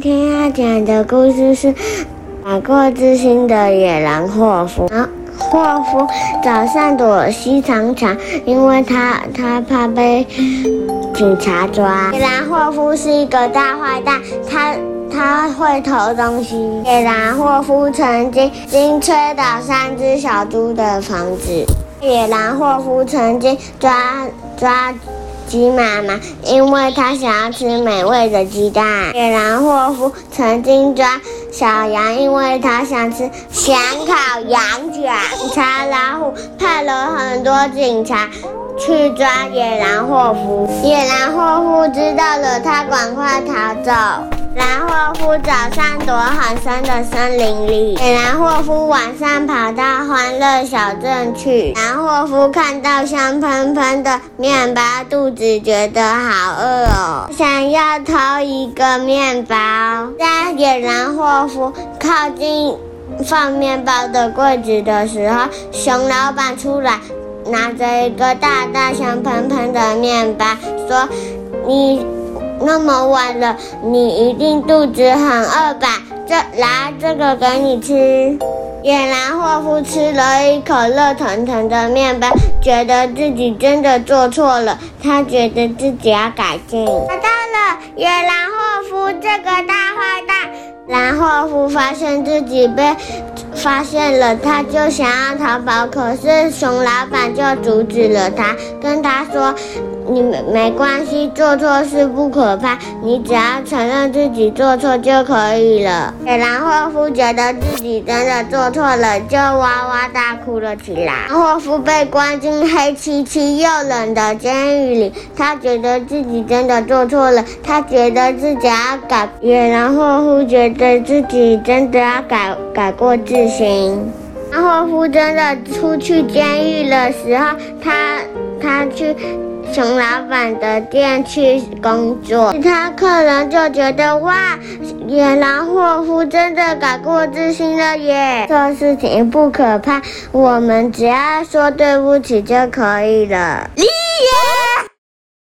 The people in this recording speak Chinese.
今天要讲的故事是改过自新的野狼霍夫。然后霍夫早上躲西长墙，因为他他怕被警察抓。野狼霍夫是一个大坏蛋，他他会偷东西。野狼霍夫曾经经吹倒三只小猪的房子。野狼霍夫曾经抓抓。鸡妈妈，因为它想要吃美味的鸡蛋。野狼霍夫曾经抓小羊，因为他想吃想烤羊卷。警察老虎派了很多警察去抓野狼霍夫。野狼霍夫知道了，他赶快逃走。狼霍夫早上躲很深的森林里，野狼霍夫晚上跑到欢乐小镇去。狼霍夫看到香喷喷的面包，肚子觉得好饿哦，想要偷一个面包。在野狼霍夫靠近放面包的柜子的时候，熊老板出来，拿着一个大大香喷喷的面包，说：“你。”那么晚了，你一定肚子很饿吧？这来，这个给你吃。野狼霍夫吃了一口热腾腾的面包，觉得自己真的做错了，他觉得自己要改进。找到了，野狼霍夫这个大坏蛋。狼霍夫发现自己被发现了，他就想要逃跑，可是熊老板就阻止了他，跟他说。你没关系，做错事不可怕，你只要承认自己做错就可以了。野狼霍夫觉得自己真的做错了，就哇哇大哭了起来。霍夫被关进黑漆漆又冷的监狱里，他觉得自己真的做错了，他觉得自己要改。野狼霍夫觉得自己真的要改改过自新。霍夫真的出去监狱的时候，他他去。熊老板的店去工作，其他客人就觉得哇，野狼霍夫真的改过自新了耶！做事情不可怕，我们只要说对不起就可以了。